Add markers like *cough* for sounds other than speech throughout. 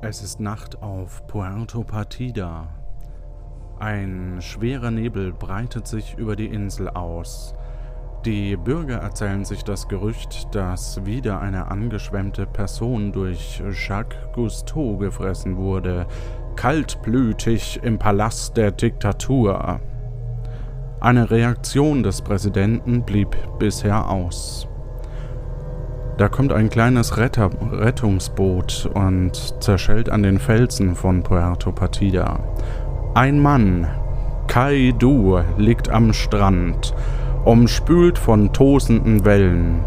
Es ist Nacht auf Puerto Partida. Ein schwerer Nebel breitet sich über die Insel aus. Die Bürger erzählen sich das Gerücht, dass wieder eine angeschwemmte Person durch Jacques Cousteau gefressen wurde, kaltblütig im Palast der Diktatur. Eine Reaktion des Präsidenten blieb bisher aus. Da kommt ein kleines Retter Rettungsboot und zerschellt an den Felsen von Puerto Partida. Ein Mann, Kai Du, liegt am Strand, umspült von tosenden Wellen.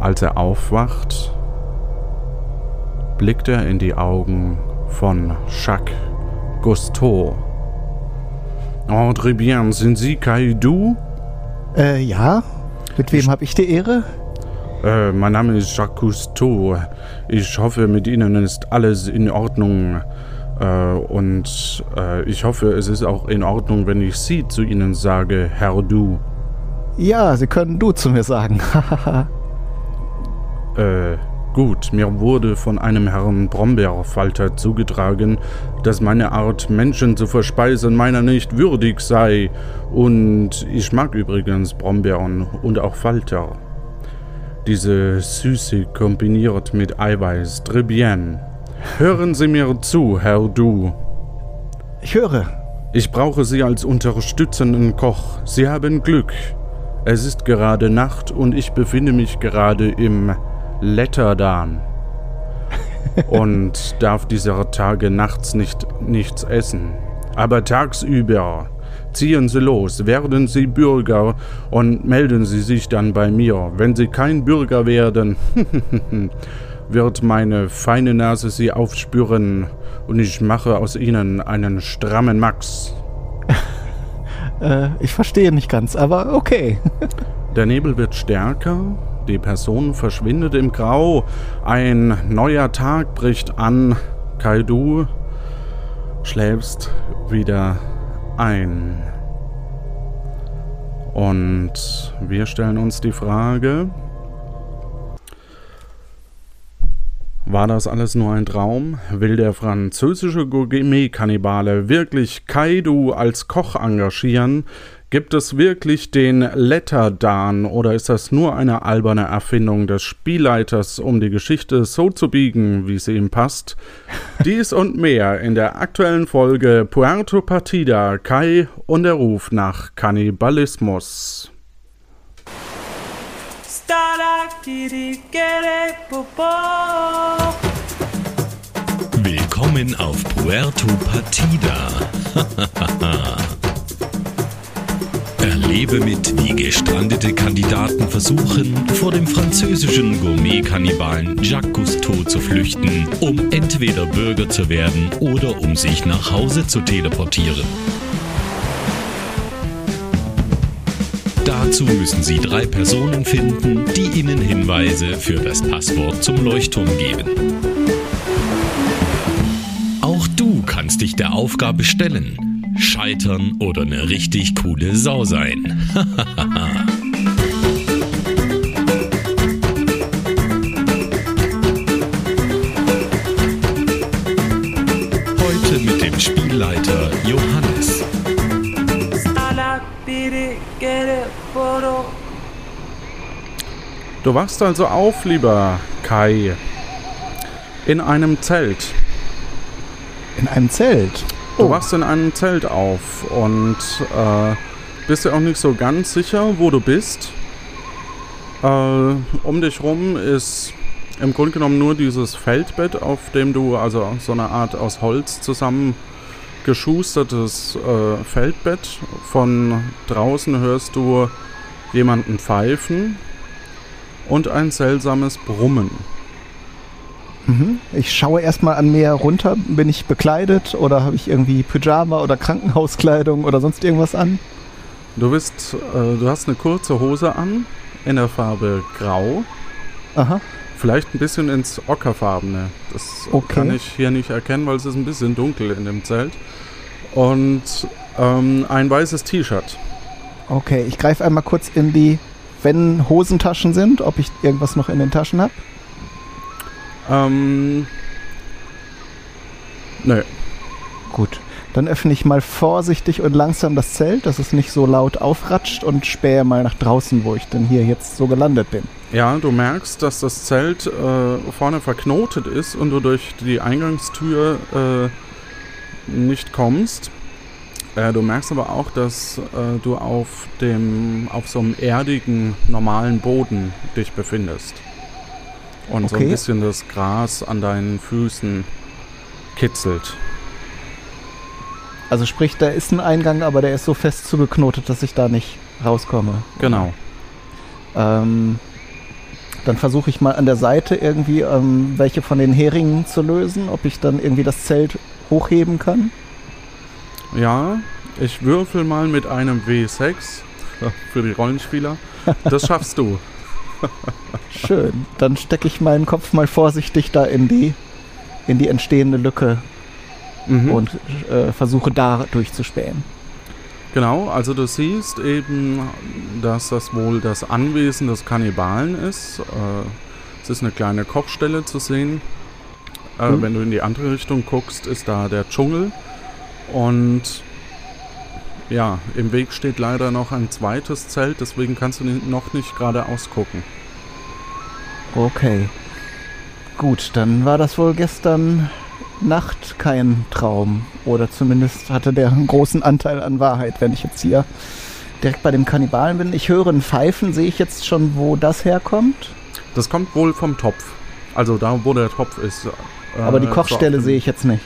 Als er aufwacht, blickt er in die Augen von Jacques Cousteau. Oh, très bien, sind Sie Kai Du? Äh, ja. Mit wem habe ich die Ehre? Äh, mein Name ist Jacques Cousteau. Ich hoffe, mit Ihnen ist alles in Ordnung. Äh, und äh, ich hoffe, es ist auch in Ordnung, wenn ich Sie zu Ihnen sage, Herr Du. Ja, Sie können du zu mir sagen. *laughs* äh, gut, mir wurde von einem Herrn Brombeerfalter zugetragen, dass meine Art, Menschen zu verspeisen, meiner nicht würdig sei. Und ich mag übrigens Brombeeren und auch Falter. Diese Süße kombiniert mit Eiweiß. Très bien. Hören Sie mir zu, Herr Du. Ich höre. Ich brauche Sie als unterstützenden Koch. Sie haben Glück. Es ist gerade Nacht und ich befinde mich gerade im Letterdan. *laughs* und darf dieser Tage nachts nicht nichts essen. Aber tagsüber Ziehen Sie los, werden Sie Bürger und melden Sie sich dann bei mir. Wenn Sie kein Bürger werden, *laughs* wird meine feine Nase Sie aufspüren und ich mache aus Ihnen einen strammen Max. *laughs* äh, ich verstehe nicht ganz, aber okay. *laughs* Der Nebel wird stärker, die Person verschwindet im Grau, ein neuer Tag bricht an. Kaidu schläfst wieder ein. Und wir stellen uns die Frage, war das alles nur ein Traum? Will der französische Gourmet-Kannibale wirklich Kaidu als Koch engagieren? Gibt es wirklich den Letterdan oder ist das nur eine alberne Erfindung des Spielleiters, um die Geschichte so zu biegen, wie sie ihm passt? *laughs* Dies und mehr in der aktuellen Folge Puerto Partida, Kai und der Ruf nach Kannibalismus. Willkommen auf Puerto Partida. *laughs* Erlebe mit, wie gestrandete Kandidaten versuchen, vor dem französischen Gourmet-Kannibalen Jacques Cousteau zu flüchten, um entweder Bürger zu werden oder um sich nach Hause zu teleportieren. Dazu müssen Sie drei Personen finden, die Ihnen Hinweise für das Passwort zum Leuchtturm geben. Auch du kannst dich der Aufgabe stellen scheitern oder eine richtig coole Sau sein. *laughs* Heute mit dem Spielleiter Johannes. Du wachst also auf, lieber Kai. In einem Zelt. In einem Zelt? Du wachst in einem Zelt auf und äh, bist ja auch nicht so ganz sicher, wo du bist. Äh, um dich rum ist im Grunde genommen nur dieses Feldbett, auf dem du, also so eine Art aus Holz zusammengeschustertes äh, Feldbett. Von draußen hörst du jemanden pfeifen und ein seltsames Brummen. Mhm. Ich schaue erstmal an mir runter. Bin ich bekleidet oder habe ich irgendwie Pyjama oder Krankenhauskleidung oder sonst irgendwas an? Du bist, äh, du hast eine kurze Hose an in der Farbe Grau. Aha. Vielleicht ein bisschen ins Ockerfarbene. Das okay. kann ich hier nicht erkennen, weil es ist ein bisschen dunkel in dem Zelt. Und ähm, ein weißes T-Shirt. Okay, ich greife einmal kurz in die, wenn Hosentaschen sind, ob ich irgendwas noch in den Taschen habe. Ähm, Nö. Gut. Dann öffne ich mal vorsichtig und langsam das Zelt, dass es nicht so laut aufratscht und spähe mal nach draußen, wo ich denn hier jetzt so gelandet bin. Ja, du merkst, dass das Zelt äh, vorne verknotet ist und du durch die Eingangstür äh, nicht kommst. Äh, du merkst aber auch, dass äh, du auf dem auf so einem erdigen normalen Boden dich befindest und so ein Okay. bisschen das Gras an deinen Füßen kitzelt. Also sprich, da ist ein Eingang, aber der ist so fest zugeknotet, dass ich da nicht rauskomme. Genau. Ähm, dann versuche ich mal an der Seite irgendwie ähm, welche von den Heringen zu lösen, ob ich dann irgendwie das Zelt hochheben kann. Ja, ich würfel mal mit einem W6 *laughs* für die Rollenspieler. Das schaffst du. Schön. Dann stecke ich meinen Kopf mal vorsichtig da in die, in die entstehende Lücke Mhm. und äh, versuche da durchzuspähen. Genau, also du siehst eben, dass das wohl das Anwesen des Kannibalen ist. Äh, es ist eine kleine Kochstelle zu sehen. Äh, Mhm. Wenn du in die andere Richtung guckst, ist da der Dschungel. Und ja, im Weg steht leider noch ein zweites Zelt, deswegen kannst du noch nicht geradeaus gucken. Okay. Gut, dann war das wohl gestern Nacht kein Traum. Oder zumindest hatte der einen großen Anteil an Wahrheit, wenn ich jetzt hier direkt bei dem Kannibalen bin. Ich höre ein Pfeifen. Sehe ich jetzt schon, wo das herkommt? Das kommt wohl vom Topf. Also da, wo der Topf ist. äh, Aber die so Kochstelle dem- sehe ich jetzt nicht.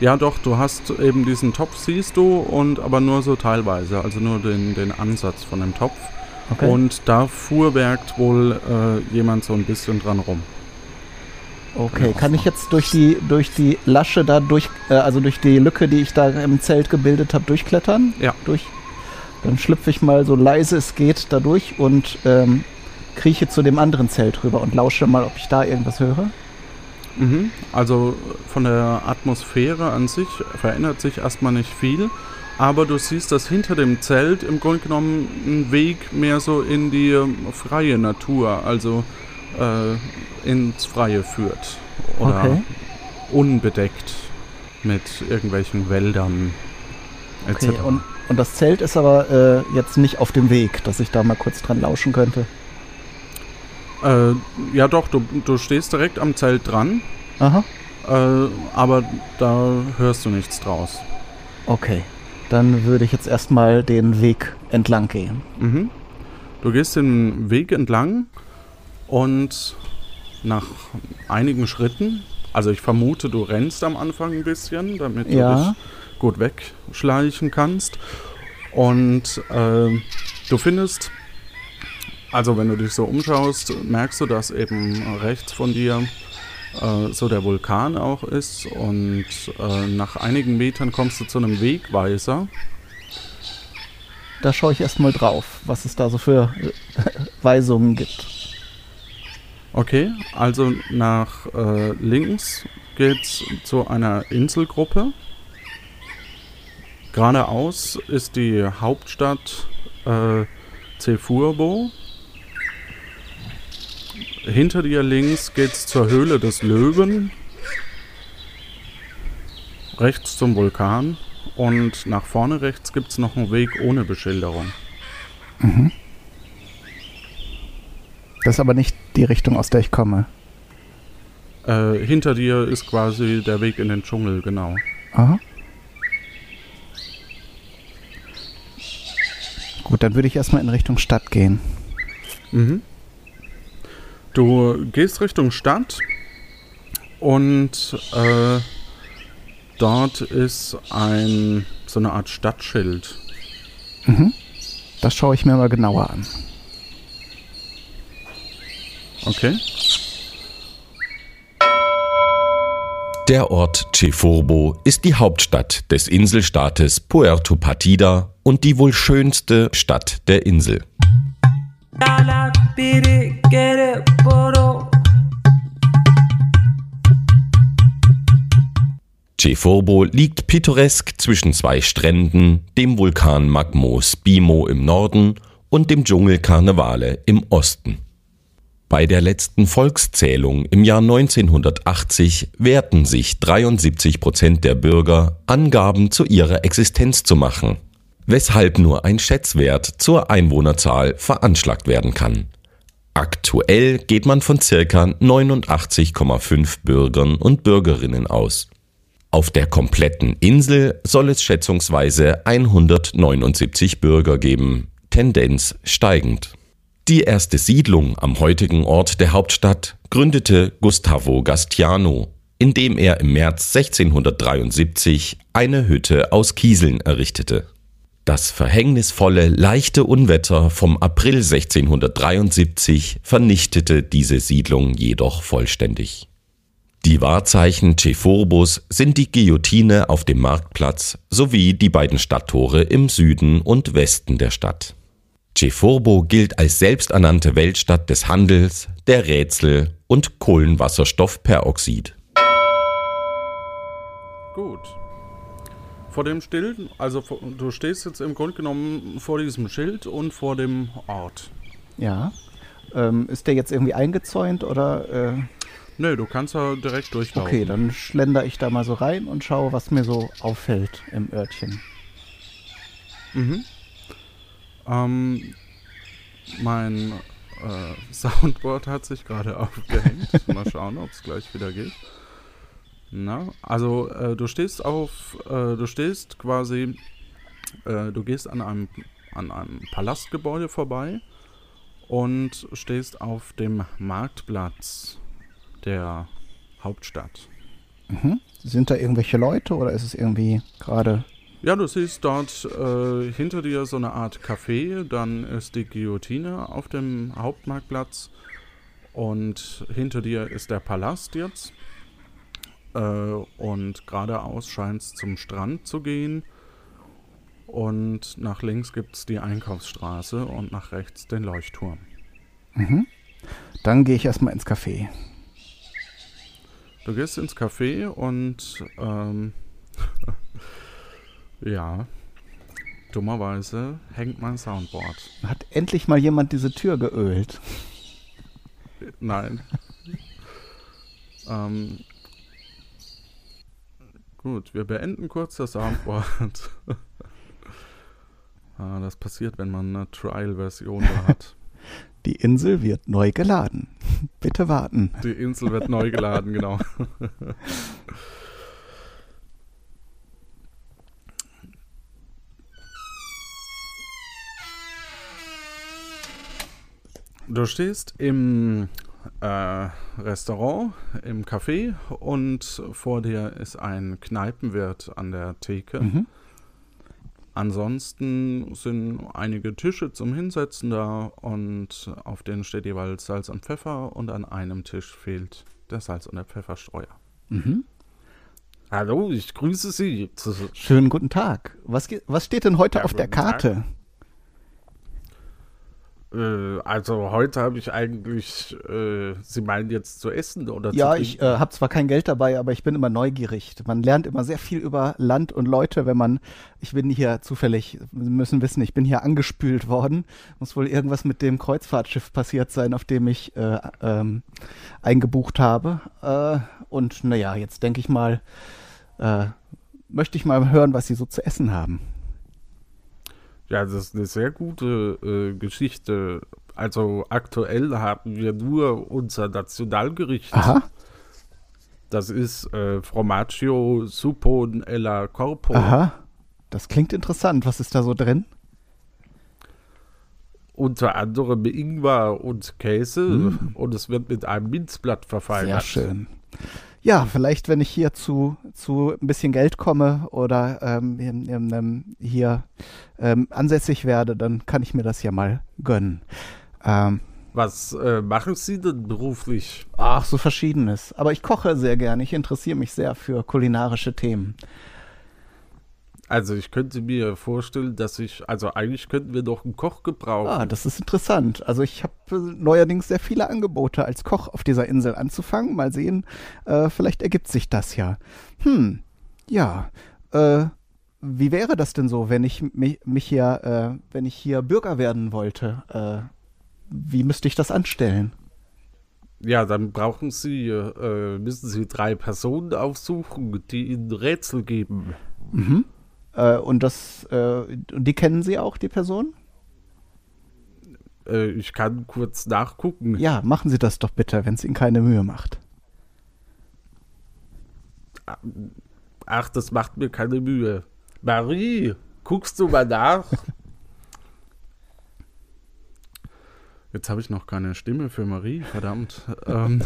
Ja, doch, du hast eben diesen Topf, siehst du, und aber nur so teilweise, also nur den, den Ansatz von dem Topf. Okay. Und da fuhrwerkt wohl äh, jemand so ein bisschen dran rum. Okay, kann ich jetzt durch die durch die Lasche da durch, äh, also durch die Lücke, die ich da im Zelt gebildet habe, durchklettern? Ja. Durch. Dann schlüpfe ich mal so leise es geht da durch und ähm, krieche zu dem anderen Zelt rüber und lausche mal, ob ich da irgendwas höre. Mhm. Also von der Atmosphäre an sich verändert sich erstmal nicht viel, aber du siehst, dass hinter dem Zelt im Grunde genommen ein Weg mehr so in die freie Natur, also äh, ins Freie führt. Oder Okay. unbedeckt mit irgendwelchen Wäldern etc. Okay, und, und das Zelt ist aber äh, jetzt nicht auf dem Weg, dass ich da mal kurz dran lauschen könnte. Äh, ja doch, du, du stehst direkt am Zelt dran, Aha. äh, aber da hörst du nichts draus. Okay. Dann würde ich jetzt erstmal den Weg entlang gehen. Mhm. Du gehst den Weg entlang und nach einigen Schritten, also ich vermute, du rennst am Anfang ein bisschen, damit du Ja. dich gut wegschleichen kannst. Und äh, du findest, also wenn du dich so umschaust, merkst du, dass eben rechts von dir äh, so der Vulkan auch ist. Und äh, nach einigen Metern kommst du zu einem Wegweiser. Da schaue ich erstmal drauf, was es da so für äh, *laughs* Weisungen gibt. Okay, also nach äh, links geht's zu einer Inselgruppe. Geradeaus ist die Hauptstadt äh, Cefurbo. Hinter dir links geht's zur Höhle des Löwen. Rechts zum Vulkan. Und nach vorne rechts gibt's noch einen Weg ohne Beschilderung. Das ist aber nicht die Richtung, aus der ich komme. Äh, hinter dir ist quasi der Weg in den Dschungel, genau. Aha. Gut, dann würde ich erstmal in Richtung Stadt gehen. Mhm. Du gehst Richtung Stadt und äh, dort ist ein so eine Art Stadtschild. Das schaue ich mir mal genauer an. Okay. Der Ort Chefurbo ist die Hauptstadt des Inselstaates Puerto Partida und die wohl schönste Stadt der Insel. Chefurbo liegt pittoresk zwischen zwei Stränden, dem Vulkan Magmo Spimo im Norden und dem Dschungel Carnevale im Osten. Bei der letzten Volkszählung im Jahr 1980 wehrten sich 73 Prozent der Bürger, Angaben zu ihrer Existenz zu machen, weshalb nur ein Schätzwert zur Einwohnerzahl veranschlagt werden kann. Aktuell geht man von circa 89,5 Bürgern und Bürgerinnen aus. Auf der kompletten Insel soll es schätzungsweise 179 Bürger geben, Tendenz steigend. Die erste Siedlung am heutigen Ort der Hauptstadt gründete Gustavo Gastiano, indem er im März 1673 eine Hütte aus Kieseln errichtete. Das verhängnisvolle leichte Unwetter vom April 1673 vernichtete diese Siedlung jedoch vollständig. Die Wahrzeichen Cephorbus sind die Guillotine auf dem Marktplatz sowie die beiden Stadttore im Süden und Westen der Stadt. Ceforbo gilt als selbsternannte Weltstadt des Handels, der Rätsel und Kohlenwasserstoffperoxid. Gut. Vor dem Schild, also vor- du stehst jetzt im Grunde genommen vor diesem Schild und vor dem Ort. Ja. Ähm, ist der jetzt irgendwie eingezäunt oder? Äh, Nö, du kannst ja direkt durchlaufen. okay, dann schlender ich da mal so rein und schaue, was mir so auffällt im Örtchen. Mhm. Ähm, mein äh, *laughs* Soundboard hat sich gerade aufgehängt. Mal schauen, ob es gleich wieder geht. Na, also äh, du stehst auf, äh, du stehst quasi, äh, du gehst an einem, an einem Palastgebäude vorbei und stehst auf dem Marktplatz der Hauptstadt. Mhm. Sind da irgendwelche Leute oder ist es irgendwie gerade? Ja, du siehst dort äh, hinter dir so eine Art Café, dann ist die Guillotine auf dem Hauptmarktplatz und hinter dir ist der Palast jetzt. Äh, und geradeaus scheint es zum Strand zu gehen. Und nach links gibt es die Einkaufsstraße und nach rechts den Leuchtturm. Mhm. Dann gehe ich erstmal ins Café. Du gehst ins Café und ähm, *laughs* ja, dummerweise hängt mein Soundboard. Hat endlich mal jemand diese Tür geölt? Nein. *laughs* ähm, gut, wir beenden kurz das Soundboard. *laughs* ah, das passiert, wenn man eine Trial-Version da hat. Die Insel wird neu geladen. Bitte warten. Die Insel wird neu geladen, genau. Du stehst im äh, Restaurant, im Café und vor dir ist ein Kneipenwirt an der Theke. Mhm. Ansonsten sind einige Tische zum Hinsetzen da und auf denen steht jeweils Salz und Pfeffer und an einem Tisch fehlt der Salz- und der Pfefferstreuer. Mhm. Hallo, ich grüße Sie. Schönen guten Tag. Was, was steht denn heute Ja, auf der guten Tag. Äh, also heute habe ich eigentlich, äh, Sie meinen jetzt zu essen oder Ja, zu ich trinken? äh, habe zwar kein Geld dabei, aber ich bin immer neugierig. Man lernt immer sehr viel über Land und Leute, wenn man, ich bin hier zufällig, Sie müssen wissen, ich bin hier angespült worden. Muss wohl irgendwas mit dem Kreuzfahrtschiff passiert sein, auf dem ich äh, ähm, eingebucht habe. Äh, und naja, jetzt denke ich mal, möchte ich mal hören, was Sie so zu essen haben. Ja, das ist eine sehr gute äh, Geschichte. Also aktuell haben wir nur unser Nationalgericht. Aha, Das ist äh, Formaggio Suppon ella Corpo. aha. Das klingt interessant. Was ist da so drin? Unter anderem Ingwer und Käse und es wird mit einem Minzblatt verfeinert. Sehr schön. Ja, vielleicht, wenn ich hier zu, zu ein bisschen Geld komme oder ähm, in, in, ähm, hier ähm, ansässig werde, dann kann ich mir das ja mal gönnen. Ähm, Was äh, machen Sie denn beruflich? ach, so verschiedenes. Aber ich koche sehr gerne. Ich interessiere mich sehr für kulinarische Themen. Also ich könnte mir vorstellen, dass ich, also eigentlich könnten wir doch einen Koch gebrauchen. Ah, das ist interessant. Also ich habe äh, neuerdings sehr viele Angebote, als Koch auf dieser Insel anzufangen. Mal sehen, äh, vielleicht ergibt sich das ja. Hm, ja. Äh, wie wäre das denn so, wenn ich mich, mich hier, äh, wenn ich hier Bürger werden wollte? Äh, wie müsste ich das anstellen? Ja, dann brauchen Sie, äh, müssen Sie drei Personen aufsuchen, die Ihnen Rätsel geben. Äh, und das, äh, und die kennen Sie auch, die Person? Äh, ich kann kurz nachgucken. Ja, machen Sie das doch bitte, wenn es Ihnen keine Mühe macht. Ach, das macht mir keine Mühe. Marie, guckst du mal nach? *laughs* Jetzt habe ich noch keine Stimme für Marie, verdammt. *laughs* ähm,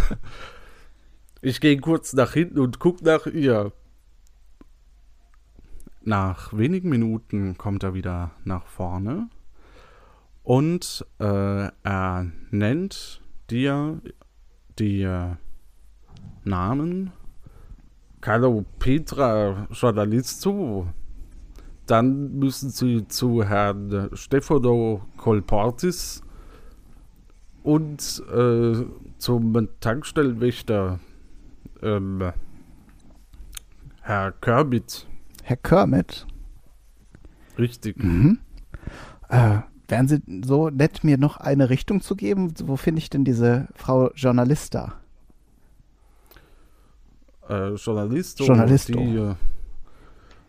ich gehe kurz nach hinten und guck nach ihr. Nach wenigen Minuten kommt er wieder nach vorne und äh, er nennt dir die äh, Namen Hallo Petra, Journalist zu. Dann müssen Sie zu Herrn Stefano Kolportis und äh, zum Tankstellenwächter ähm, Herr Kermit. Herr Kermit, Richtig. äh, wären Sie so nett, mir noch eine Richtung zu geben? Wo finde ich denn diese Frau Journalista? Äh, Journalisto. Journalisto. Die, äh,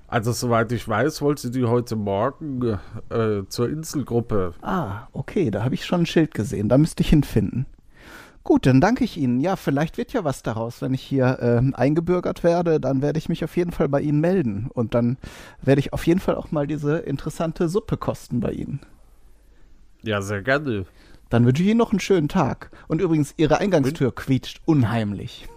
also soweit ich weiß, wollte die heute Morgen äh, zur Inselgruppe. Ah, okay, da habe ich schon ein Schild gesehen. Da müsste ich hinfinden. Gut, dann danke ich Ihnen. Ja, vielleicht wird ja was daraus. Wenn ich hier ähm, eingebürgert werde, dann werde ich mich auf jeden Fall bei Ihnen melden. Und dann werde ich auf jeden Fall auch mal diese interessante Suppe kosten bei Ihnen. Ja, sehr gerne. Dann wünsche ich Ihnen noch einen schönen Tag. Und übrigens, Ihre Eingangstür quietscht unheimlich.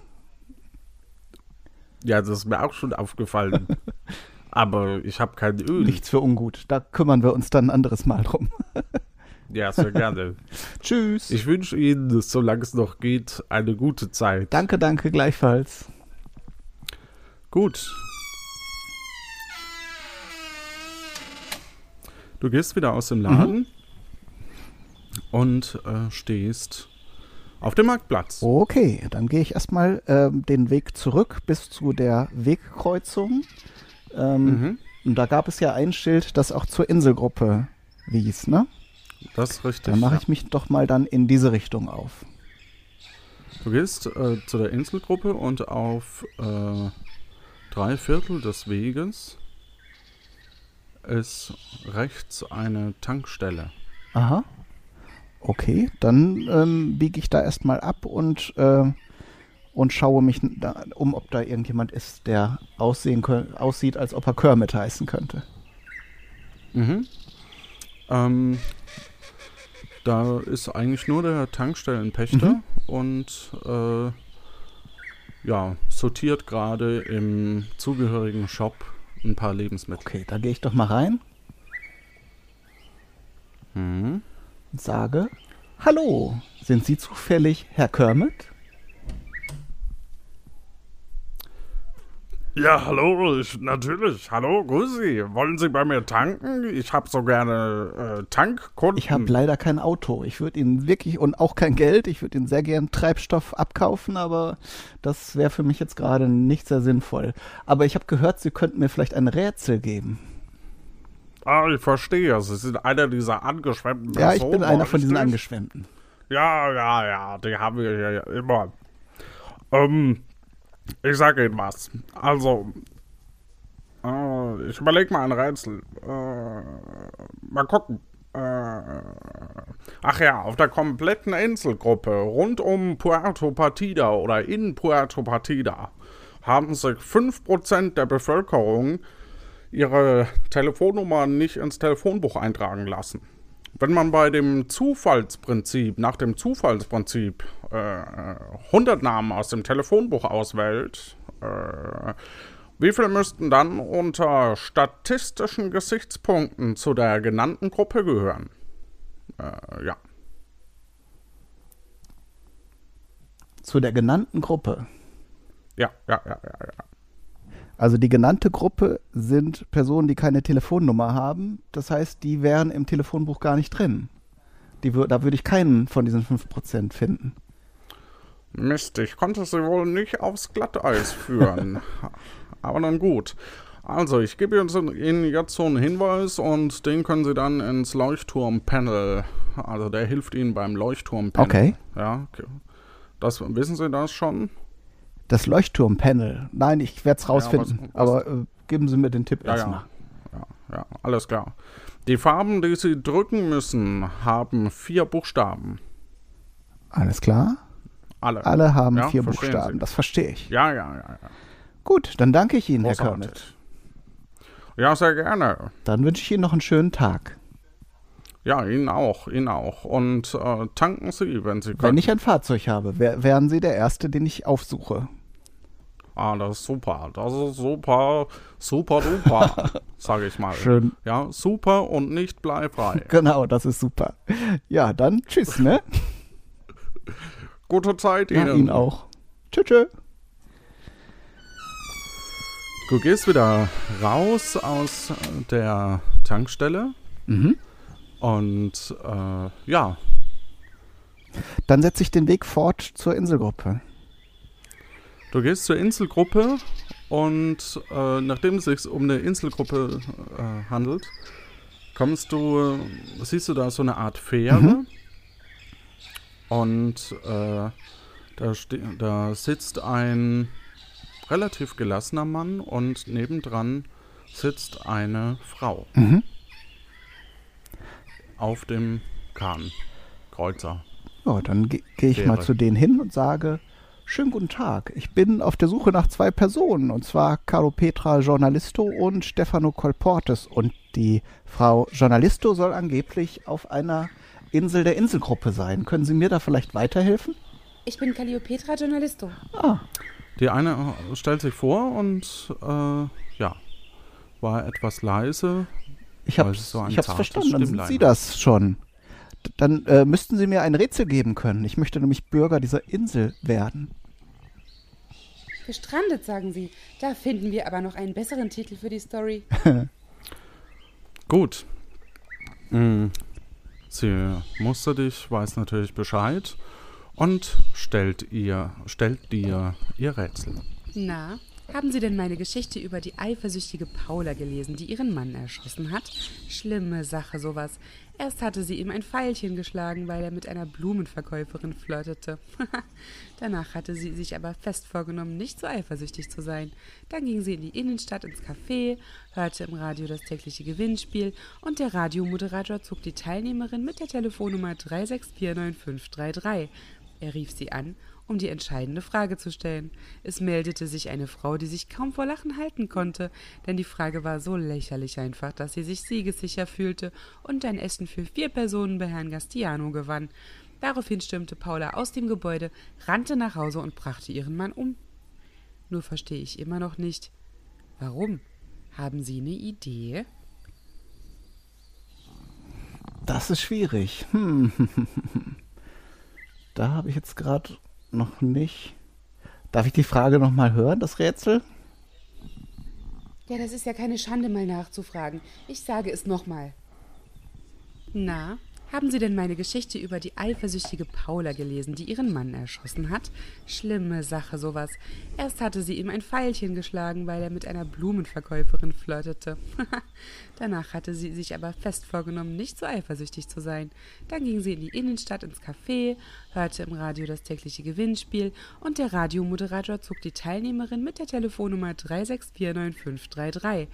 Ja, das ist mir auch schon aufgefallen. *laughs* Aber ich habe kein Öl. Nichts für ungut. Da kümmern wir uns dann ein anderes Mal drum. *laughs* Ja, sehr gerne. *laughs* Tschüss. Ich wünsche Ihnen, solange es noch geht, eine gute Zeit. danke, danke, gleichfalls. Gut. Du gehst wieder aus dem Laden und äh, stehst auf dem Marktplatz. Okay, dann gehe ich erstmal ähm, den Weg zurück bis zu der Wegkreuzung. Ähm, Mhm. Und da gab es ja ein Schild, das auch zur Inselgruppe wies, ne? Das ist richtig. Dann mache ja. ich mich doch mal dann in diese Richtung auf. Du gehst äh, zu der Inselgruppe und auf äh, drei Viertel des Weges ist rechts eine Tankstelle. Aha. Okay, dann ähm, biege ich da erstmal ab und, äh, und schaue mich da um, ob da irgendjemand ist, der aussehen aussieht, als ob er Kermit heißen könnte. Mhm. Ähm, da ist eigentlich nur der Tankstellenpächter Mhm. und äh, ja, sortiert gerade im zugehörigen Shop ein paar Lebensmittel. Okay, da gehe ich doch mal rein Mhm. und sage: Hallo, sind Sie zufällig Herr Kermit? Ja, hallo, ich, natürlich. Hallo, grüß Sie. Wollen Sie bei mir tanken? Ich habe so gerne äh, Tankkunden. Ich habe leider kein Auto. Ich würde Ihnen wirklich und auch kein Geld. Ich würde Ihnen sehr gern Treibstoff abkaufen, aber das wäre für mich jetzt gerade nicht sehr sinnvoll. Aber ich habe gehört, Sie könnten mir vielleicht ein Rätsel geben. Ah, ich verstehe. Sie sind einer dieser angeschwemmten Ja, ich Personen, bin einer von diesen? Angeschwemmten. Ja, ja, ja, die haben wir ja immer. Ähm, ich sage Ihnen was. Also, äh, ich überlege mal ein Rätsel. Äh, mal gucken. Äh, ach ja, auf der kompletten Inselgruppe rund um Puerto Partida oder in Puerto Partida haben sich 5% der Bevölkerung ihre Telefonnummer nicht ins Telefonbuch eintragen lassen. Wenn man bei dem Zufallsprinzip, nach dem Zufallsprinzip, äh, 100 Namen aus dem Telefonbuch auswählt, äh, wie viel müssten dann unter statistischen Gesichtspunkten zu der genannten Gruppe gehören? Äh, ja. Zu der genannten Gruppe. Ja, ja, ja, ja, ja. Also die genannte Gruppe sind Personen, die keine Telefonnummer haben. Das heißt, die wären im Telefonbuch gar nicht drin. Die, da würde ich keinen von diesen 5% finden. Mist, ich konnte sie wohl nicht aufs Glatteis führen. *laughs* Aber dann gut. Also, ich gebe Ihnen jetzt so einen Hinweis und den können Sie dann ins Leuchtturmpanel. Also, der hilft Ihnen beim Leuchtturmpanel. Okay. Ja, okay. Das, wissen Sie das schon? Das Leuchtturmpanel. Nein, ich werde es rausfinden. was- was- aber äh, geben Sie mir den Tipp Ja, erstmal. ja. ja. Ja, alles klar. Die Farben, die Sie drücken müssen, haben vier Buchstaben. Alles klar? Alle. Alle haben Ja, vier Buchstaben. Sie. Das verstehe ich. Ja, ja, ja. ja. Gut, dann danke ich Ihnen, Herr Großartig. Körnet. Ja, sehr gerne. Dann wünsche ich Ihnen noch einen schönen Tag. Ja, Ihnen auch, Ihnen auch. Und äh, tanken Sie, wenn Sie können. Wenn ich ein Fahrzeug habe, wär, wären Sie der Erste, den ich aufsuche. Ah, das ist super. Das ist super, super duper, *laughs* sage ich mal. Schön. Ja, super und nicht bleifrei. *laughs* Genau, das ist super. Ja, dann tschüss, ne? *laughs* Gute Zeit Ja, Ihnen. Ihnen auch. Tschüss. tschüss. Du gehst wieder raus aus äh, der Tankstelle Mhm. Und äh, ja, Dann setze ich den Weg fort zur Inselgruppe. du gehst zur Inselgruppe und äh, nachdem es sich um eine Inselgruppe äh, handelt, kommst du, siehst du da so eine Art Fähre und äh, da, da sitzt ein relativ gelassener Mann und nebendran sitzt eine Frau Mhm. Auf dem Kahn, Kreuzer. Ja, dann ge gehe ich mal Fähre. zu denen hin und sage, schönen guten Tag. Ich bin auf der Suche nach zwei Personen, und zwar Caro Petra Journalisto und Stefano Colportes. Und die Frau Journalisto soll angeblich auf einer Insel der Inselgruppe sein. Können Sie mir da vielleicht weiterhelfen? Ich bin Calliopetra Journalisto. Ah, Die eine äh, stellt sich vor und äh, ja, war etwas leise. Ich hab's, es so ich hab's verstanden. Dann sind Sie das schon. Dann äh, müssten Sie mir ein Rätsel geben können. Ich möchte nämlich Bürger dieser Insel werden. Gestrandet, sagen Sie. Da finden wir aber noch einen besseren Titel für die Story. *laughs* Gut. Mm. Sie musste dich, weiß natürlich Bescheid und stellt ihr, stellt dir ihr Rätsel. Na, haben Sie denn meine Geschichte über die eifersüchtige Paula gelesen, die ihren Mann erschossen hat? Schlimme Sache, sowas. Erst hatte sie ihm ein Pfeilchen geschlagen, weil er mit einer Blumenverkäuferin flirtete. *laughs* Danach hatte sie sich aber fest vorgenommen, nicht so eifersüchtig zu sein. Dann ging sie in die Innenstadt ins Café, hörte im Radio das tägliche Gewinnspiel und der Radiomoderator zog die Teilnehmerin mit der Telefonnummer 3649533. Er rief sie an, um die entscheidende Frage zu stellen. Es meldete sich eine Frau, die sich kaum vor Lachen halten konnte, denn die Frage war so lächerlich einfach, dass sie sich siegessicher fühlte und ein Essen für vier Personen bei Herrn Gastiano gewann. Daraufhin stürmte Paula aus dem Gebäude, rannte nach Hause und brachte ihren Mann um. Nur verstehe ich immer noch nicht. Warum? Haben Sie eine Idee? Das ist schwierig. Hm. *laughs* Da habe ich jetzt gerade noch nicht. Darf ich die Frage noch mal hören, das Rätsel? Ja, das ist ja keine Schande, mal nachzufragen. Ich sage es nochmal. Na, haben Sie denn meine Geschichte über die eifersüchtige Paula gelesen, die ihren Mann erschossen hat? Schlimme Sache, sowas. Erst hatte sie ihm ein Pfeilchen geschlagen, weil er mit einer Blumenverkäuferin flirtete. *laughs* Danach hatte sie sich aber fest vorgenommen, nicht so eifersüchtig zu sein. Dann ging sie in die Innenstadt ins Café, hörte im Radio das tägliche Gewinnspiel und der Radiomoderator zog die Teilnehmerin mit der Telefonnummer 3649533.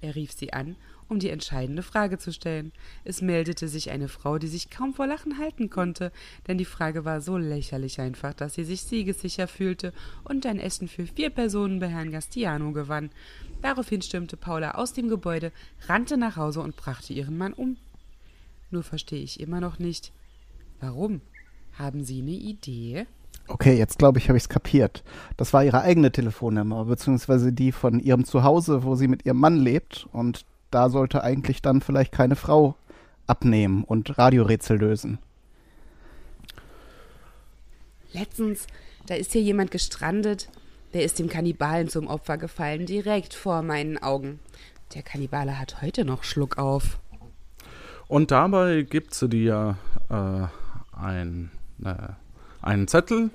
Er rief sie an, um die entscheidende Frage zu stellen. Es meldete sich eine Frau, die sich kaum vor Lachen halten konnte, denn die Frage war so lächerlich einfach, dass sie sich siegessicher fühlte und ein Essen für vier Personen bei Herrn Gastiano gewann. Daraufhin stürmte Paula aus dem Gebäude, rannte nach Hause und brachte ihren Mann um. Nur verstehe ich immer noch nicht. Warum? Haben Sie eine Idee? Okay, jetzt glaube ich, habe ich es kapiert. Das war ihre eigene Telefonnummer, beziehungsweise die von ihrem Zuhause, wo sie mit ihrem Mann lebt. Und da sollte eigentlich dann vielleicht keine Frau abnehmen und Radiorätsel lösen. Letztens, da ist hier jemand gestrandet, der ist dem Kannibalen zum Opfer gefallen, direkt vor meinen Augen. Der Kannibale hat heute noch Schluck auf. Und dabei gibt sie dir äh, ein, äh, einen Zettel,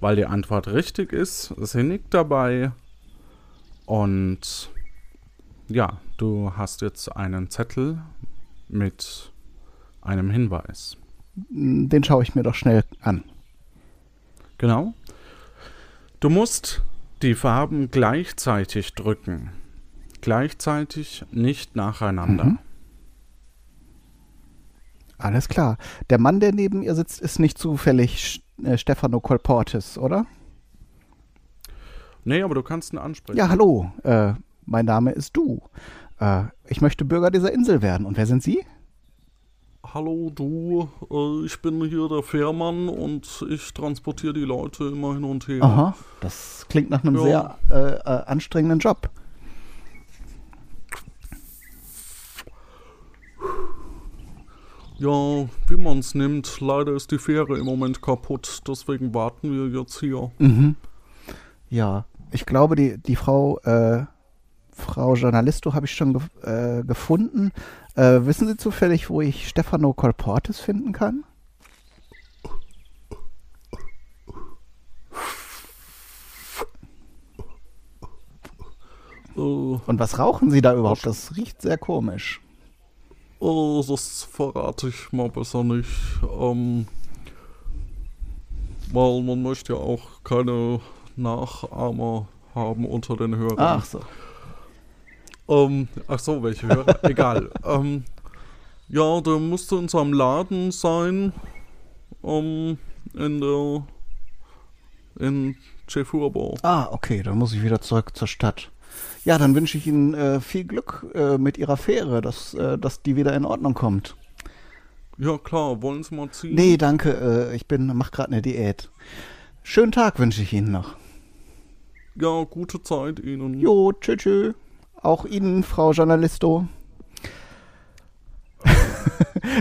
weil die Antwort richtig ist. Sie nickt dabei und ja, du hast jetzt einen Zettel mit einem Hinweis. Den schaue ich mir doch schnell an. Genau. Du musst die Farben gleichzeitig drücken. Gleichzeitig, nicht nacheinander. Mhm. Alles klar. Der Mann, der neben ihr sitzt, ist nicht zufällig äh, Stefano Colportis, oder? Nee, aber du kannst ihn ansprechen. Ja, hallo. Äh, mein Name ist Du. Äh, ich möchte Bürger dieser Insel werden. Und wer sind Sie? Hallo du, äh, ich bin hier der Fährmann und ich transportiere die Leute immer hin und her. Aha, das klingt nach einem Ja. sehr äh, äh, anstrengenden Job. Ja, wie man es nimmt. Leider ist die Fähre im Moment kaputt, deswegen warten wir jetzt hier. Mhm. Ja, ich glaube, die, die Frau, äh, Frau Journalisto habe ich schon gef äh, gefunden. Äh, wissen Sie zufällig, wo ich Stefano Colportis finden kann? Äh, Und was rauchen Sie da überhaupt? Das riecht sehr komisch. äh, das verrate ich mal besser nicht. Ähm, weil man möchte ja auch keine Nachahmer haben unter den Hörern. Ach so. Ähm, ach so, welche Hörer? *laughs* Egal. Ähm, ja, der musste in seinem Laden sein. Ähm, in der. In Chefurbo. Ah, okay, dann muss ich wieder zurück zur Stadt. Ja, dann wünsche ich Ihnen äh, viel Glück äh, mit Ihrer Fähre, dass, äh, dass die wieder in Ordnung kommt. Ja, klar, wollen Sie mal ziehen? Nee, danke, äh, ich bin, mach gerade eine Diät. Schönen Tag wünsche ich Ihnen noch. Ja, gute Zeit Ihnen. Jo, tschö, tschö. Auch Ihnen, Frau Journalisto. *laughs*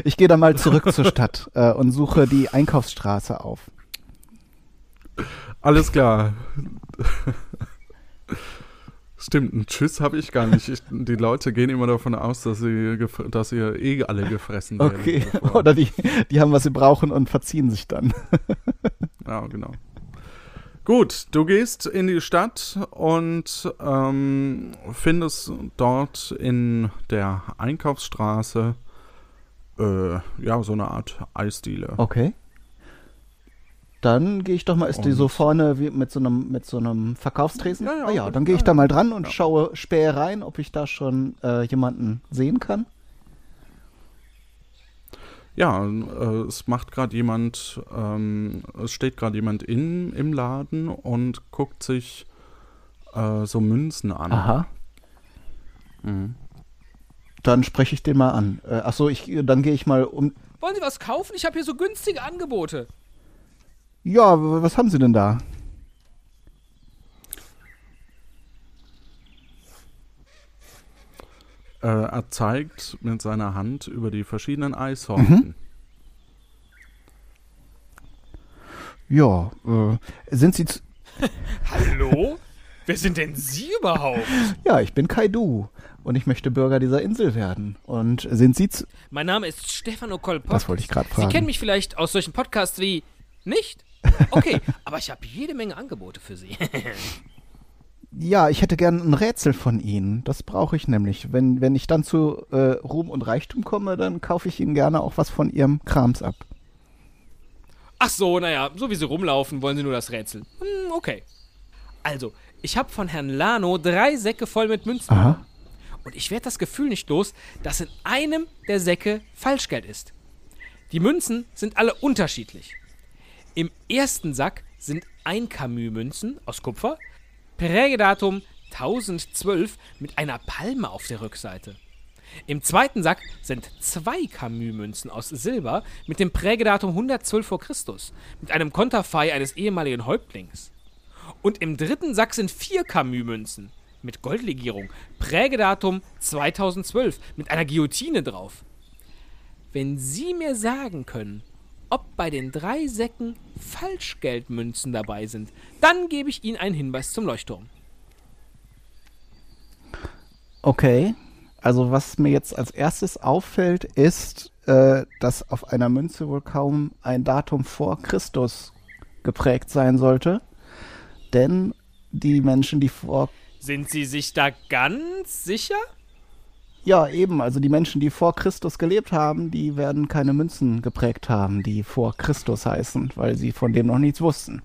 ich gehe dann mal zurück zur Stadt *laughs* äh, und suche die Einkaufsstraße auf. Alles klar. *laughs* Stimmt, ein Tschüss habe ich gar nicht. Ich, die Leute gehen immer davon aus, dass sie, dass ihr eh alle gefressen werden. Okay, davor. oder die, die haben, was sie brauchen und verziehen sich dann. Ja, genau. Gut, du gehst in die Stadt und ähm, findest dort in der Einkaufsstraße äh, ja so eine Art Eisdiele. Okay. Dann gehe ich doch mal, ist die Und- so vorne wie mit so einem, mit so einem Verkaufstresen? Ja, ja, ah, ja dann gehe ich da mal dran und Ja. schaue spähe rein, ob ich da schon äh, jemanden sehen kann. Ja, äh, es macht gerade jemand, ähm, es steht gerade jemand in, im Laden und guckt sich äh, so Münzen an. Aha. Mhm. Dann spreche ich den mal an. Äh, ach so, ich, dann gehe ich mal um. Wollen Sie was kaufen? Ich habe hier so günstige Angebote. Ja, was haben Sie denn da? Äh, er zeigt mit seiner Hand über die verschiedenen Eissorten. Ja, äh, sind Sie. *laughs* Hallo? Wer sind denn Sie überhaupt? Ja, ich bin Kaidu und ich möchte Bürger dieser Insel werden. Und sind Sie. Mein Name ist Stefano Kolpot. Das wollte ich gerade Sie fragen. kennen mich vielleicht aus solchen Podcasts wie nicht? *laughs* Okay, aber ich habe jede Menge Angebote für Sie. *laughs* Ja, ich hätte gern ein Rätsel von Ihnen. Das brauche ich nämlich. Wenn, wenn ich dann zu äh, Ruhm und Reichtum komme, dann kaufe ich Ihnen gerne auch was von Ihrem Krams ab. Ach so, naja, so wie Sie rumlaufen, wollen Sie nur das Rätsel. Hm, okay. Also, ich habe von Herrn Lano drei Säcke voll mit Münzen. Aha. Und ich werde das Gefühl nicht los, dass in einem der Säcke Falschgeld ist. Die Münzen sind alle unterschiedlich. Im ersten Sack sind 1 Camus-Münzen aus Kupfer, Prägedatum 1012 mit einer Palme auf der Rückseite. Im zweiten Sack sind zwei Camus-Münzen aus Silber mit dem Prägedatum 112 vor Christus, mit einem Konterfei eines ehemaligen Häuptlings. Und im dritten Sack sind vier Camus-Münzen mit Goldlegierung, Prägedatum 2012 mit einer Guillotine drauf. Wenn Sie mir sagen können, ob bei den drei Säcken Falschgeldmünzen dabei sind, dann gebe ich Ihnen einen Hinweis zum Leuchtturm. Okay. Also was mir jetzt als erstes auffällt, ist, äh, dass auf einer Münze wohl kaum ein Datum vor Christus geprägt sein sollte. Denn die Menschen, die vor Sind Sie sich da ganz sicher? Ja, eben. Also die Menschen, die vor Christus gelebt haben, die werden keine Münzen geprägt haben, die vor Christus heißen, weil sie von dem noch nichts wussten.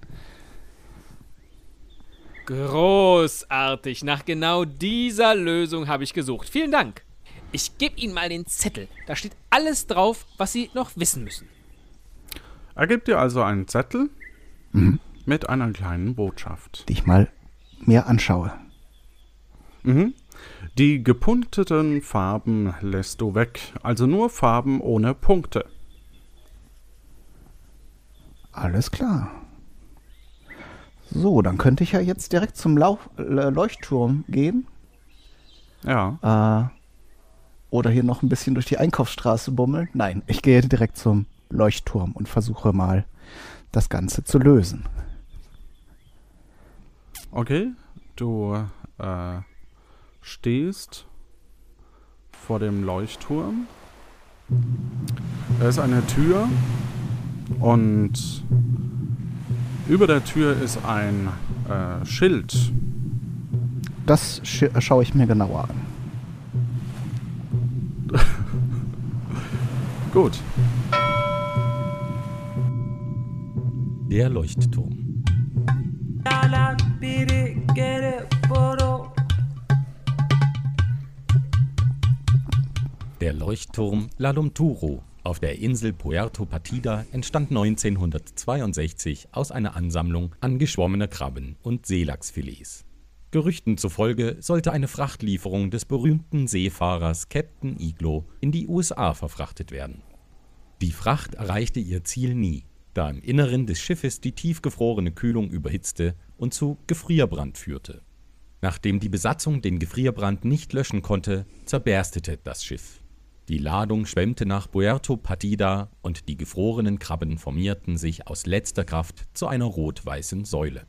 Großartig. Nach genau dieser Lösung habe ich gesucht. Vielen Dank. Ich gebe Ihnen mal den Zettel. Da steht alles drauf, was Sie noch wissen müssen. Er gibt dir also einen Zettel mit einer kleinen Botschaft. Die ich mal mir anschaue. Mhm. Die gepunkteten Farben lässt du weg, also nur Farben ohne Punkte. Alles klar. So, dann könnte ich ja jetzt direkt zum Lau äh, Leuchtturm gehen. Ja, Äh, oder hier noch ein bisschen durch die Einkaufsstraße bummeln. Nein, ich gehe direkt zum Leuchtturm und versuche mal das Ganze zu lösen. okay. Du äh, stehst vor dem Leuchtturm. Da ist eine Tür und über der Tür ist ein äh, Schild. Das schi- schaue ich mir genauer an. *laughs* Gut. Der Leuchtturm. Der Leuchtturm La Lumturo auf der Insel Puerto Partida entstand 1962 aus einer Ansammlung an geschwommener Krabben und Seelachsfilets. Gerüchten zufolge sollte eine Frachtlieferung des berühmten Seefahrers Captain Iglo in die USA verfrachtet werden. Die Fracht erreichte ihr Ziel nie, da im Inneren des Schiffes die tiefgefrorene Kühlung überhitzte und zu Gefrierbrand führte. Nachdem die Besatzung den Gefrierbrand nicht löschen konnte, zerberstete das Schiff. Die Ladung schwemmte nach Puerto Partida und die gefrorenen Krabben formierten sich aus letzter Kraft zu einer rot-weißen Säule.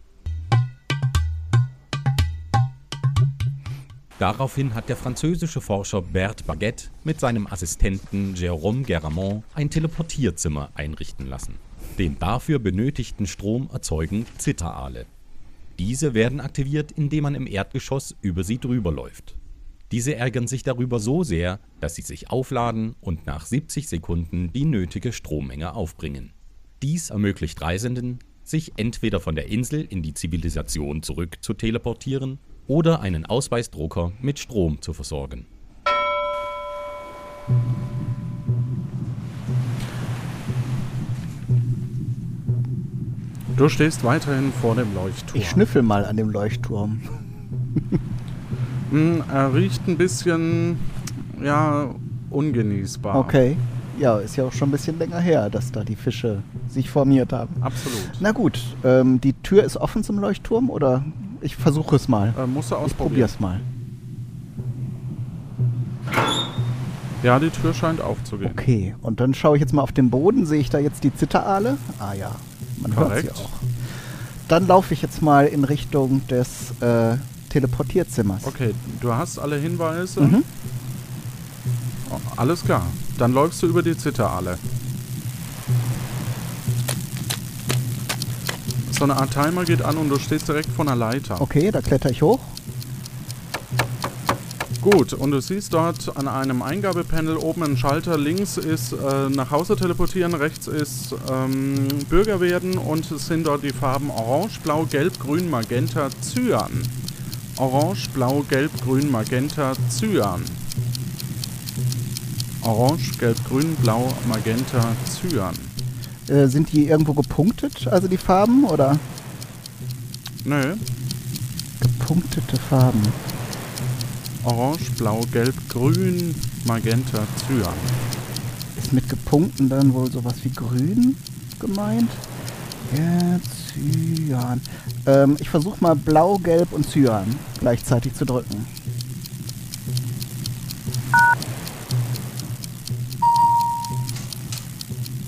Daraufhin hat der französische Forscher Bert Baguette mit seinem Assistenten Jérôme Garamond ein Teleportierzimmer einrichten lassen. Den dafür benötigten Strom erzeugen Zitteraale. Diese werden aktiviert, indem man im Erdgeschoss über sie drüber läuft. Diese ärgern sich darüber so sehr, dass sie sich aufladen und nach 70 Sekunden die nötige Strommenge aufbringen. Dies ermöglicht Reisenden, sich entweder von der Insel in die Zivilisation zurück zu teleportieren oder einen Ausweisdrucker mit Strom zu versorgen. Du stehst weiterhin vor dem Leuchtturm. Ich schnüffel mal an dem Leuchtturm. Hm, er riecht ein bisschen, ja, ungenießbar. Okay. Ja, ist ja auch schon ein bisschen länger her, dass da die Fische sich formiert haben. Absolut. Na gut, ähm, die Tür ist offen zum Leuchtturm oder ich versuche es mal. Äh, musst du Ich ausprobieren. probier's mal. Ja, die Tür scheint aufzugehen. Okay, und dann schaue ich jetzt mal auf den Boden. Sehe ich da jetzt die Zitteraale? Ah ja, man hört sie Korrekt. auch. Dann laufe ich jetzt mal in Richtung des äh, Teleportierzimmers. Okay, du hast alle Hinweise. Mhm. Oh, alles klar. Dann läufst du über die Zitteraale. So eine Art Timer geht an und du stehst direkt vor einer Leiter. Okay, da kletter ich hoch. Gut, und du siehst dort an einem Eingabepanel oben einen Schalter. Links ist äh, nach Hause teleportieren, rechts ist ähm, Bürger werden und es sind dort die Farben Orange, Blau, Gelb, Grün, Magenta, Cyan. Orange, Blau, Gelb, Grün, Magenta, Cyan. Orange, Gelb, Grün, Blau, Magenta, Cyan. Äh, sind die irgendwo gepunktet, also die Farben? Oder Nö. gepunktete Farben? Orange, Blau, Gelb, Grün, Magenta, Cyan. Ist mit gepunkten dann wohl sowas wie grün gemeint? Ja, Cyan. Ähm, ich versuche mal blau, gelb und Cyan gleichzeitig zu drücken.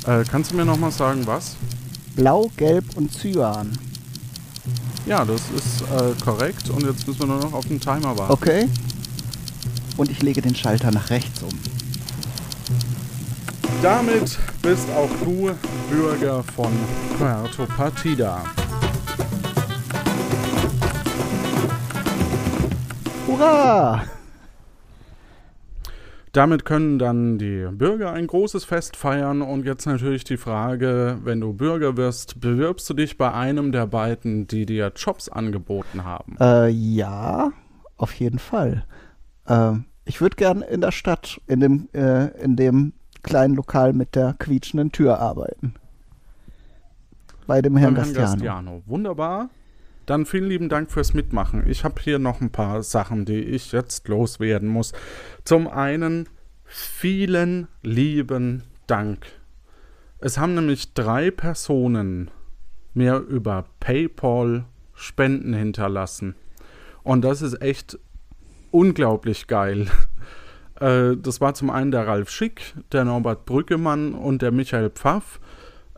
Äh, kannst du mir nochmal sagen, was? Blau, gelb und Cyan. Ja, das ist äh, korrekt und jetzt müssen wir nur noch auf den Timer warten. Okay. Und ich lege den Schalter nach rechts um. Damit bist auch du Bürger von Puerto Partida. Hurra! Damit können dann die Bürger ein großes Fest feiern und jetzt natürlich die Frage, wenn du Bürger wirst, bewirbst du dich bei einem der beiden, die dir Jobs angeboten haben? Äh, ja, auf jeden Fall. Ähm, ich würde gern in der Stadt, in dem, äh, in dem kleinen Lokal mit der quietschenden Tür arbeiten. Bei dem Herrn Gastiano. Gastiano. Wunderbar. Dann vielen lieben Dank fürs Mitmachen. Ich habe hier noch ein paar Sachen, die ich jetzt loswerden muss. Zum einen vielen lieben Dank. Es haben nämlich drei Personen mir über PayPal Spenden hinterlassen. Und das ist echt unglaublich geil. Äh, das war zum einen der Ralf Schick, der Norbert Brüggemann und der Michael Pfaff.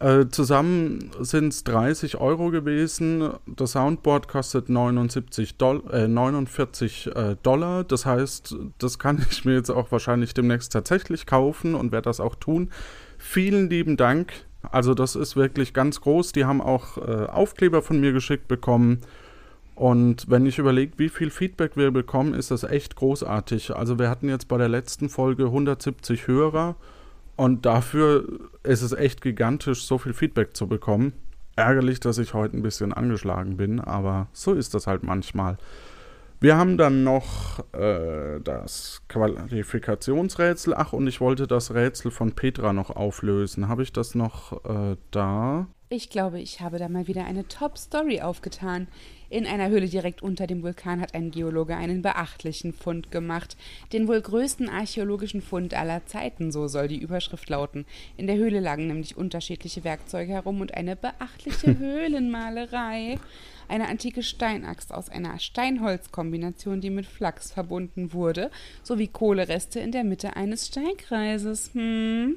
Äh, zusammen sind es 30 Euro gewesen. Das Soundboard kostet 79 Doll äh, 49 äh, Dollar. Das heißt, das kann ich mir jetzt auch wahrscheinlich demnächst tatsächlich kaufen und werde das auch tun. Vielen lieben Dank. Also das ist wirklich ganz groß. Die haben auch äh, Aufkleber von mir geschickt bekommen. Und wenn ich überlege, wie viel Feedback wir bekommen, ist das echt großartig. Also wir hatten jetzt bei der letzten Folge 170 Hörer. Und dafür ist es echt gigantisch, so viel Feedback zu bekommen. Ärgerlich, dass ich heute ein bisschen angeschlagen bin, aber so ist das halt manchmal. Wir haben dann noch äh, das Qualifikationsrätsel. Ach, und ich wollte das Rätsel von Petra noch auflösen. Habe ich das noch äh, da? Ich glaube, ich habe da mal wieder eine Top-Story aufgetan. In einer Höhle direkt unter dem Vulkan hat ein Geologe einen beachtlichen Fund gemacht. Den wohl größten archäologischen Fund aller Zeiten, so soll die Überschrift lauten. In der Höhle lagen nämlich unterschiedliche Werkzeuge herum und eine beachtliche *laughs* Höhlenmalerei. Eine antike Steinaxt aus einer Steinholzkombination, die mit Flachs verbunden wurde, sowie Kohlereste in der Mitte eines Steinkreises. Hm.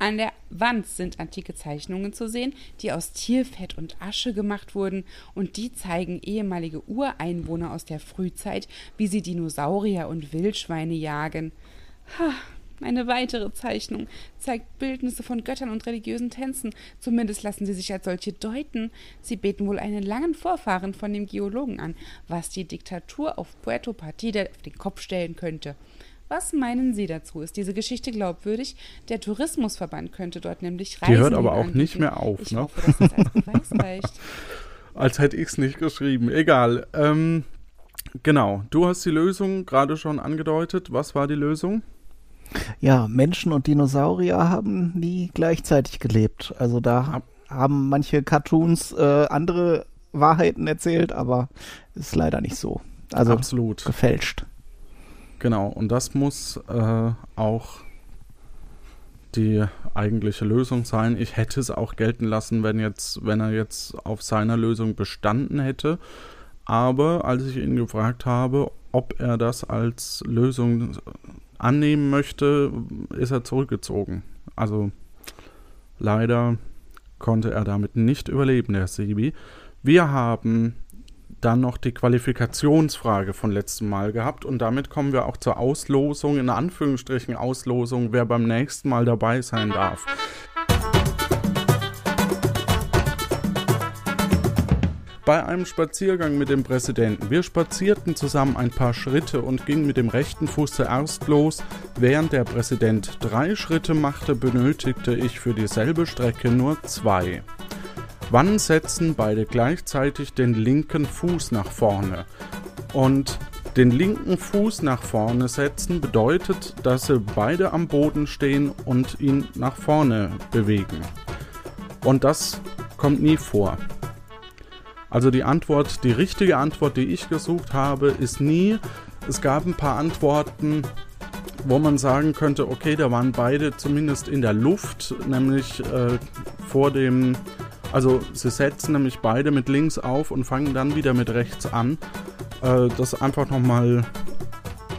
An der Wand sind antike Zeichnungen zu sehen, die aus Tierfett und Asche gemacht wurden, und die zeigen ehemalige Ureinwohner aus der Frühzeit, wie sie Dinosaurier und Wildschweine jagen. Ha, eine weitere Zeichnung zeigt Bildnisse von Göttern und religiösen Tänzen. Zumindest lassen sie sich als solche deuten. Sie beten wohl einen langen Vorfahren von dem Geologen an, was die Diktatur auf Puerto Partida auf den Kopf stellen könnte. Was meinen Sie dazu? Ist diese Geschichte glaubwürdig? Der Tourismusverband könnte dort nämlich Reisen Die hört aber auch anbieten. nicht mehr auf, Ich ne? hoffe, dass das als Beweis *laughs* reicht. Als hätte ich es nicht geschrieben. Egal. Ähm, genau. Du hast die Lösung gerade schon angedeutet. Was war die Lösung? Ja, Menschen und Dinosaurier haben nie gleichzeitig gelebt. Also da Ab- haben manche Cartoons äh, andere Wahrheiten erzählt, aber ist leider nicht so. Also Absolut. gefälscht. Genau. Und das muss äh, auch die eigentliche Lösung sein. Ich hätte es auch gelten lassen, wenn jetzt, wenn er jetzt auf seiner Lösung bestanden hätte. Aber als ich ihn gefragt habe, ob er das als Lösung annehmen möchte, ist er zurückgezogen. Also leider konnte er damit nicht überleben, der Sebi. Wir haben dann noch die Qualifikationsfrage von letztem Mal gehabt und damit kommen wir auch zur Auslosung, in Anführungsstrichen Auslosung, wer beim nächsten Mal dabei sein darf. Bei einem Spaziergang mit dem Präsidenten. Wir spazierten zusammen ein paar Schritte und gingen mit dem rechten Fuß zuerst los. Während der Präsident drei Schritte machte, benötigte ich für dieselbe Strecke nur zwei. Wann setzen beide gleichzeitig den linken Fuß nach vorne? Und den linken Fuß nach vorne setzen bedeutet, dass sie beide am Boden stehen und ihn nach vorne bewegen. Und das kommt nie vor. Also die Antwort, die richtige Antwort, die ich gesucht habe, ist nie. Es gab ein paar Antworten, wo man sagen könnte, okay, da waren beide zumindest in der Luft, nämlich äh, vor dem, also sie setzen nämlich beide mit links auf und fangen dann wieder mit rechts an. Äh, das einfach nochmal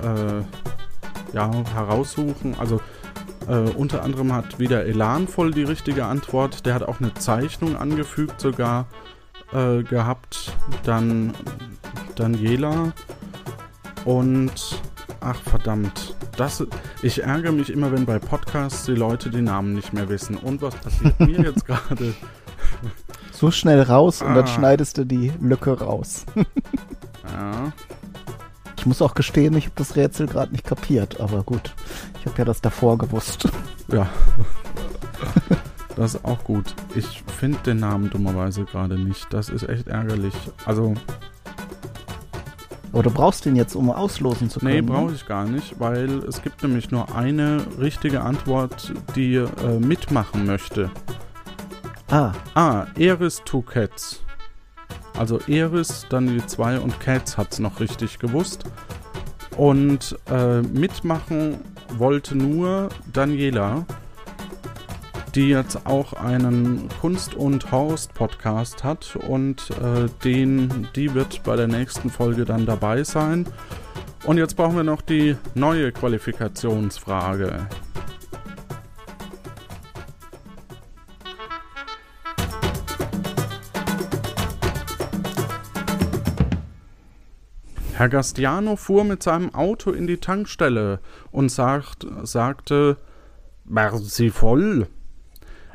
äh, ja, heraussuchen. Also äh, unter anderem hat wieder Elanvoll die richtige Antwort. Der hat auch eine Zeichnung angefügt sogar äh, gehabt. Dann Daniela und ach verdammt. Das, ich ärgere mich immer, wenn bei Podcasts die Leute die Namen nicht mehr wissen. Und was passiert mir *laughs* jetzt gerade? So schnell raus und dann Ah. schneidest du die Lücke raus. Ja, Ich muss auch gestehen, ich habe das Rätsel gerade nicht kapiert, aber gut. Ich habe ja das davor gewusst. Ja. Das ist auch gut. Ich finde den Namen dummerweise gerade nicht. Das ist echt ärgerlich. Also, Aber du brauchst den jetzt, um auslosen zu können. nee, ne? brauche ich gar nicht, weil es gibt nämlich nur eine richtige Antwort, die äh, mitmachen möchte. Ah, Ah, Eris Two Cats. Also Eris, dann die zwei und Cats hat's noch richtig gewusst. Und äh, mitmachen wollte nur Daniela, die jetzt auch einen Kunst- und Horst-Podcast hat und äh, den, die wird bei der nächsten Folge dann dabei sein. Und jetzt brauchen wir noch die neue Qualifikationsfrage. Herr Gastiano fuhr mit seinem Auto in die Tankstelle und sagt, sagte, Waren Sie voll?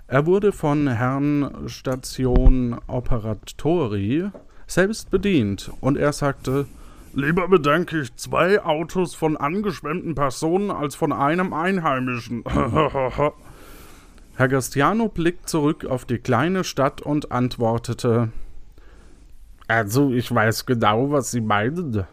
Er wurde von Herrn Station Operatori selbst bedient und er sagte, Lieber bedenke ich zwei Autos von angeschwemmten Personen als von einem Einheimischen. *laughs* Herr Gastiano blickt zurück auf die kleine Stadt und antwortete, also, ich weiß genau, was Sie meinen.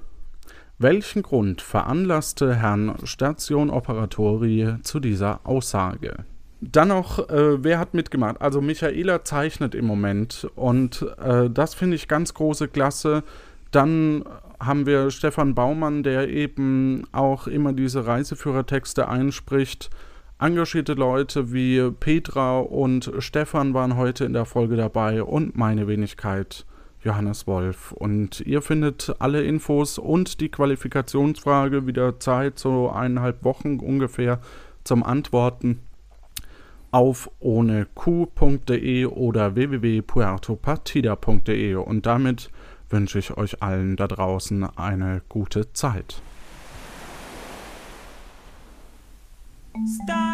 Welchen Grund veranlasste Herrn Station Operatori zu dieser Aussage? Dann noch, äh, wer hat mitgemacht? Also Michaela zeichnet im Moment und äh, das finde ich ganz große Klasse. Dann haben wir Stefan Baumann, der eben auch immer diese Reiseführertexte einspricht. Engagierte Leute wie Petra und Stefan waren heute in der Folge dabei und meine Wenigkeit Johannes Wolf. Und ihr findet alle Infos und die Qualifikationsfrage wieder Zeit, so eineinhalb Wochen ungefähr zum Antworten auf ohneq.de oder www.puertopartida.de. Und damit wünsche ich euch allen da draußen eine gute Zeit. Stop.